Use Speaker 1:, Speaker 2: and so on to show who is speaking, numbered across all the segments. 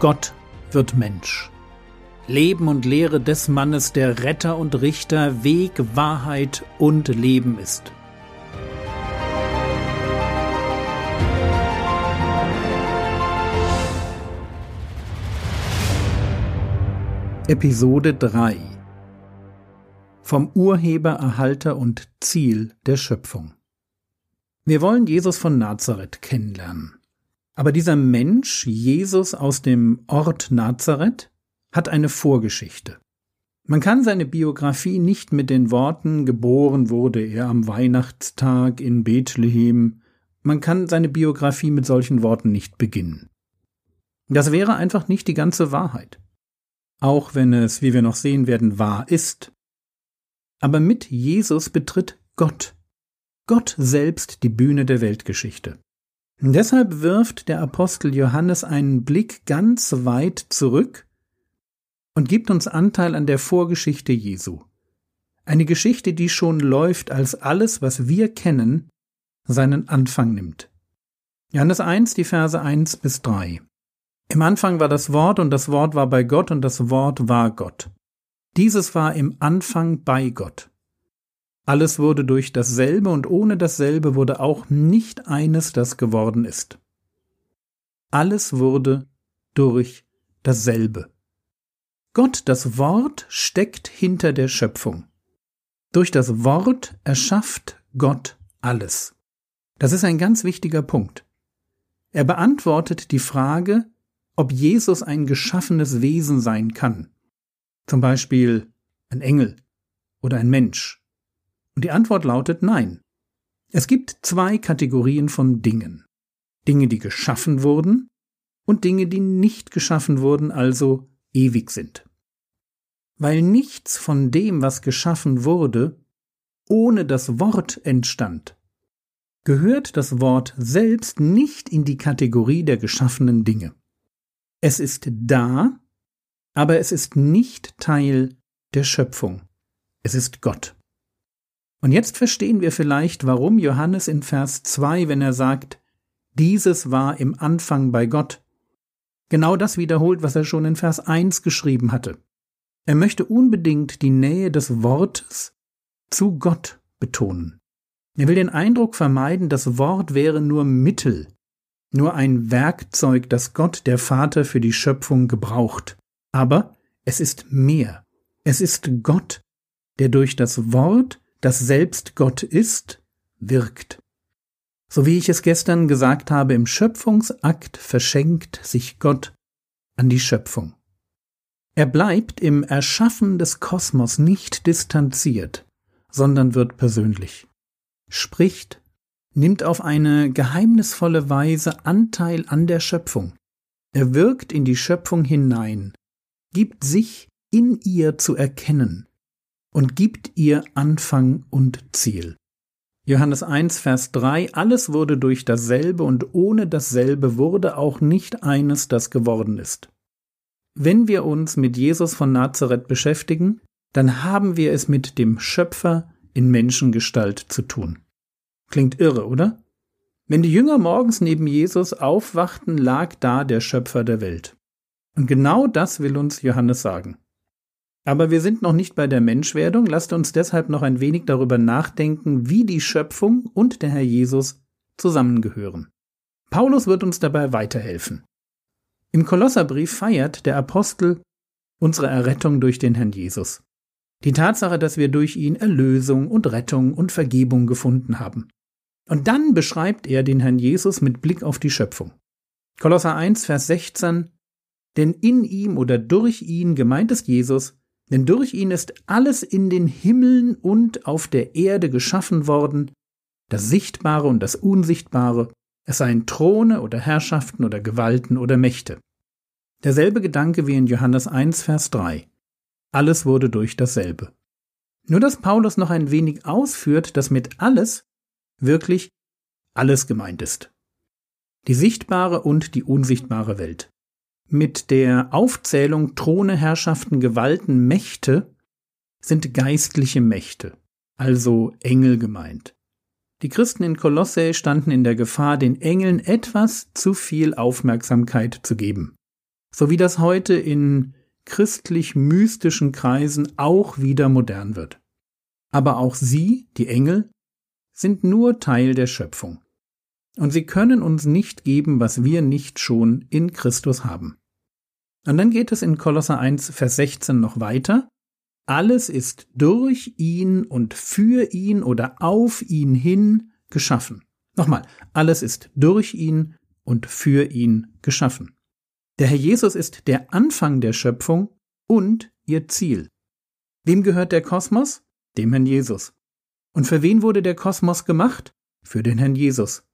Speaker 1: Gott wird Mensch. Leben und Lehre des Mannes, der Retter und Richter, Weg, Wahrheit und Leben ist. Episode 3 Vom Urheber, Erhalter und Ziel der Schöpfung. Wir wollen Jesus von Nazareth kennenlernen. Aber dieser Mensch, Jesus aus dem Ort Nazareth, hat eine Vorgeschichte. Man kann seine Biografie nicht mit den Worten geboren wurde er am Weihnachtstag in Bethlehem, man kann seine Biografie mit solchen Worten nicht beginnen. Das wäre einfach nicht die ganze Wahrheit. Auch wenn es, wie wir noch sehen werden, wahr ist. Aber mit Jesus betritt Gott. Gott selbst die Bühne der Weltgeschichte. Deshalb wirft der Apostel Johannes einen Blick ganz weit zurück und gibt uns Anteil an der Vorgeschichte Jesu. Eine Geschichte, die schon läuft, als alles, was wir kennen, seinen Anfang nimmt. Johannes 1, die Verse 1 bis 3. Im Anfang war das Wort und das Wort war bei Gott und das Wort war Gott. Dieses war im Anfang bei Gott. Alles wurde durch dasselbe und ohne dasselbe wurde auch nicht eines, das geworden ist. Alles wurde durch dasselbe. Gott, das Wort, steckt hinter der Schöpfung. Durch das Wort erschafft Gott alles. Das ist ein ganz wichtiger Punkt. Er beantwortet die Frage, ob Jesus ein geschaffenes Wesen sein kann. Zum Beispiel ein Engel oder ein Mensch. Und die Antwort lautet nein. Es gibt zwei Kategorien von Dingen. Dinge, die geschaffen wurden und Dinge, die nicht geschaffen wurden, also ewig sind. Weil nichts von dem, was geschaffen wurde, ohne das Wort entstand, gehört das Wort selbst nicht in die Kategorie der geschaffenen Dinge. Es ist da, aber es ist nicht Teil der Schöpfung. Es ist Gott. Und jetzt verstehen wir vielleicht, warum Johannes in Vers 2, wenn er sagt, dieses war im Anfang bei Gott, genau das wiederholt, was er schon in Vers 1 geschrieben hatte. Er möchte unbedingt die Nähe des Wortes zu Gott betonen. Er will den Eindruck vermeiden, das Wort wäre nur Mittel, nur ein Werkzeug, das Gott der Vater für die Schöpfung gebraucht. Aber es ist mehr. Es ist Gott, der durch das Wort das selbst Gott ist, wirkt. So wie ich es gestern gesagt habe, im Schöpfungsakt verschenkt sich Gott an die Schöpfung. Er bleibt im Erschaffen des Kosmos nicht distanziert, sondern wird persönlich, spricht, nimmt auf eine geheimnisvolle Weise Anteil an der Schöpfung. Er wirkt in die Schöpfung hinein, gibt sich in ihr zu erkennen, und gibt ihr Anfang und Ziel. Johannes 1, Vers 3 Alles wurde durch dasselbe und ohne dasselbe wurde auch nicht eines, das geworden ist. Wenn wir uns mit Jesus von Nazareth beschäftigen, dann haben wir es mit dem Schöpfer in Menschengestalt zu tun. Klingt irre, oder? Wenn die Jünger morgens neben Jesus aufwachten, lag da der Schöpfer der Welt. Und genau das will uns Johannes sagen. Aber wir sind noch nicht bei der Menschwerdung, lasst uns deshalb noch ein wenig darüber nachdenken, wie die Schöpfung und der Herr Jesus zusammengehören. Paulus wird uns dabei weiterhelfen. Im Kolosserbrief feiert der Apostel unsere Errettung durch den Herrn Jesus. Die Tatsache, dass wir durch ihn Erlösung und Rettung und Vergebung gefunden haben. Und dann beschreibt er den Herrn Jesus mit Blick auf die Schöpfung. Kolosser 1, Vers 16 Denn in ihm oder durch ihn gemeint ist Jesus, denn durch ihn ist alles in den Himmeln und auf der Erde geschaffen worden, das Sichtbare und das Unsichtbare, es seien Throne oder Herrschaften oder Gewalten oder Mächte. Derselbe Gedanke wie in Johannes 1, Vers 3. Alles wurde durch dasselbe. Nur dass Paulus noch ein wenig ausführt, dass mit alles wirklich alles gemeint ist. Die sichtbare und die unsichtbare Welt. Mit der Aufzählung Throne, Herrschaften, Gewalten, Mächte sind geistliche Mächte, also Engel gemeint. Die Christen in Kolosse standen in der Gefahr, den Engeln etwas zu viel Aufmerksamkeit zu geben. so wie das heute in christlich-mystischen Kreisen auch wieder modern wird. Aber auch sie, die Engel, sind nur Teil der Schöpfung. Und sie können uns nicht geben, was wir nicht schon in Christus haben. Und dann geht es in Kolosser 1, Vers 16 noch weiter. Alles ist durch ihn und für ihn oder auf ihn hin geschaffen. Nochmal, alles ist durch ihn und für ihn geschaffen. Der Herr Jesus ist der Anfang der Schöpfung und ihr Ziel. Wem gehört der Kosmos? Dem Herrn Jesus. Und für wen wurde der Kosmos gemacht? Für den Herrn Jesus.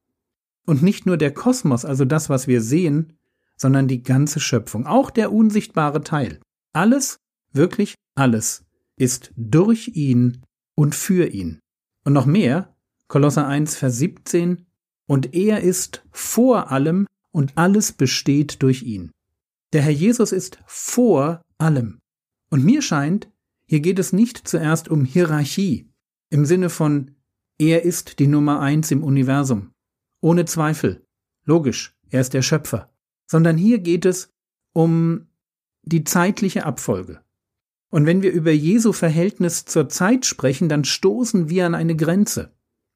Speaker 1: Und nicht nur der Kosmos, also das, was wir sehen, sondern die ganze Schöpfung, auch der unsichtbare Teil. Alles, wirklich alles, ist durch ihn und für ihn. Und noch mehr, Kolosser 1, Vers 17, und er ist vor allem und alles besteht durch ihn. Der Herr Jesus ist vor allem. Und mir scheint, hier geht es nicht zuerst um Hierarchie im Sinne von er ist die Nummer eins im Universum. Ohne Zweifel. Logisch, er ist der Schöpfer. Sondern hier geht es um die zeitliche Abfolge. Und wenn wir über Jesu Verhältnis zur Zeit sprechen, dann stoßen wir an eine Grenze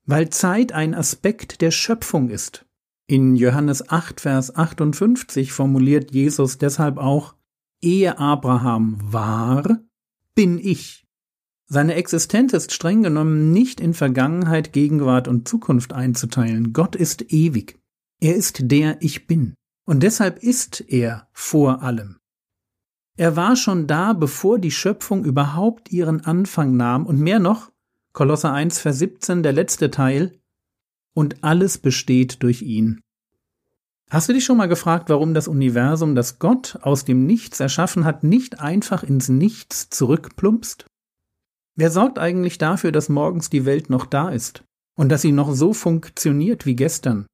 Speaker 1: weil Zeit ein Aspekt der Schöpfung ist. In Johannes 8, Vers 58 formuliert Jesus deshalb auch, ehe Abraham war, bin ich. Seine Existenz ist streng genommen nicht in Vergangenheit, Gegenwart und Zukunft einzuteilen. Gott ist ewig. Er ist der Ich bin. Und deshalb ist er vor allem. Er war schon da, bevor die Schöpfung überhaupt ihren Anfang nahm und mehr noch, Kolosser 1, Vers 17, der letzte Teil, und alles besteht durch ihn. Hast du dich schon mal gefragt, warum das Universum, das Gott aus dem Nichts erschaffen hat, nicht einfach ins Nichts zurückplumpst? Wer sorgt eigentlich dafür, dass morgens die Welt noch da ist und dass sie noch so funktioniert wie gestern,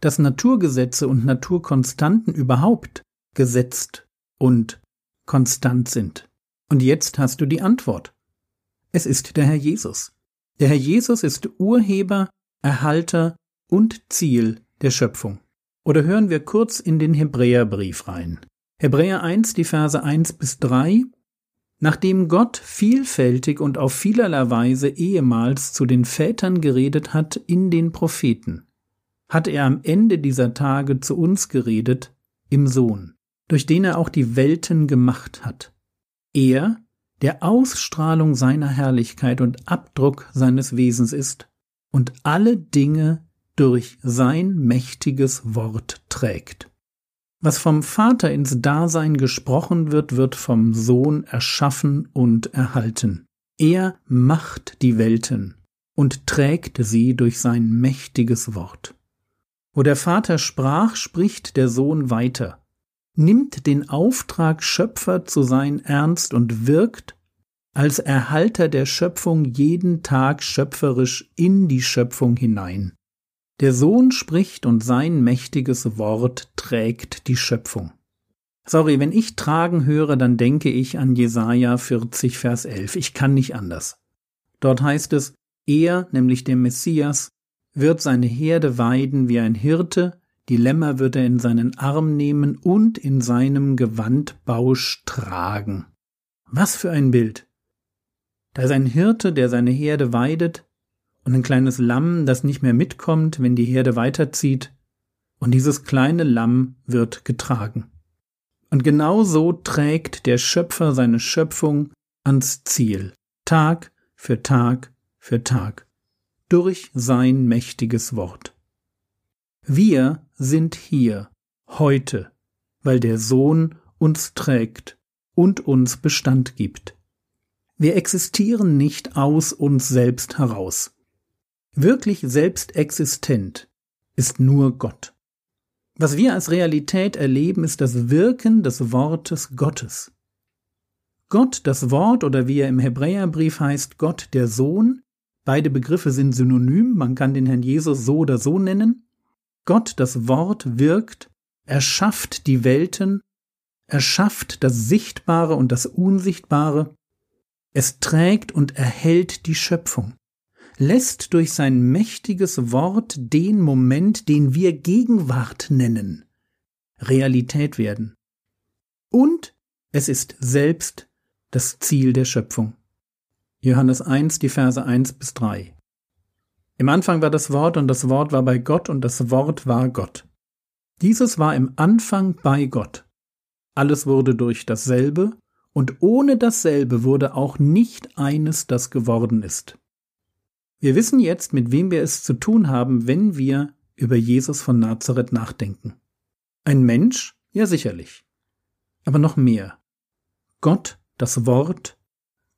Speaker 1: dass Naturgesetze und Naturkonstanten überhaupt gesetzt und konstant sind? Und jetzt hast du die Antwort. Es ist der Herr Jesus. Der Herr Jesus ist Urheber, Erhalter und Ziel der Schöpfung. Oder hören wir kurz in den Hebräerbrief rein. Hebräer 1, die Verse 1 bis 3. Nachdem Gott vielfältig und auf vielerlei Weise ehemals zu den Vätern geredet hat in den Propheten, hat er am Ende dieser Tage zu uns geredet im Sohn, durch den er auch die Welten gemacht hat. Er, der Ausstrahlung seiner Herrlichkeit und Abdruck seines Wesens ist und alle Dinge durch sein mächtiges Wort trägt. Was vom Vater ins Dasein gesprochen wird, wird vom Sohn erschaffen und erhalten. Er macht die Welten und trägt sie durch sein mächtiges Wort. Wo der Vater sprach, spricht der Sohn weiter nimmt den Auftrag Schöpfer zu sein ernst und wirkt als Erhalter der Schöpfung jeden Tag schöpferisch in die Schöpfung hinein. Der Sohn spricht und sein mächtiges Wort trägt die Schöpfung. Sorry, wenn ich tragen höre, dann denke ich an Jesaja 40, Vers 11. Ich kann nicht anders. Dort heißt es, er, nämlich der Messias, wird seine Herde weiden wie ein Hirte, die Lämmer wird er in seinen Arm nehmen und in seinem Gewandbausch tragen. Was für ein Bild! Da ist ein Hirte, der seine Herde weidet, und ein kleines Lamm, das nicht mehr mitkommt, wenn die Herde weiterzieht, und dieses kleine Lamm wird getragen. Und genau so trägt der Schöpfer seine Schöpfung ans Ziel, Tag für Tag für Tag, durch sein mächtiges Wort. Wir sind hier, heute, weil der Sohn uns trägt und uns Bestand gibt. Wir existieren nicht aus uns selbst heraus. Wirklich selbstexistent ist nur Gott. Was wir als Realität erleben, ist das Wirken des Wortes Gottes. Gott, das Wort oder wie er im Hebräerbrief heißt, Gott der Sohn, beide Begriffe sind synonym, man kann den Herrn Jesus so oder so nennen, Gott, das Wort, wirkt, erschafft die Welten, erschafft das Sichtbare und das Unsichtbare, es trägt und erhält die Schöpfung, lässt durch sein mächtiges Wort den Moment, den wir Gegenwart nennen, Realität werden. und es ist selbst das Ziel der Schöpfung. Johannes 1, die Verse 1 bis 3. Im Anfang war das Wort und das Wort war bei Gott und das Wort war Gott. Dieses war im Anfang bei Gott. Alles wurde durch dasselbe und ohne dasselbe wurde auch nicht eines, das geworden ist. Wir wissen jetzt, mit wem wir es zu tun haben, wenn wir über Jesus von Nazareth nachdenken. Ein Mensch? Ja sicherlich. Aber noch mehr. Gott, das Wort,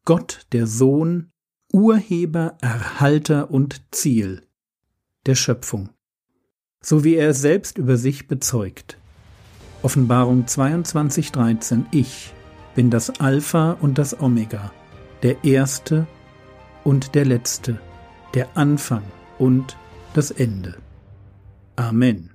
Speaker 1: Gott, der Sohn, Urheber, Erhalter und Ziel der Schöpfung, so wie er es selbst über sich bezeugt. Offenbarung 22.13 Ich bin das Alpha und das Omega, der Erste und der Letzte, der Anfang und das Ende. Amen.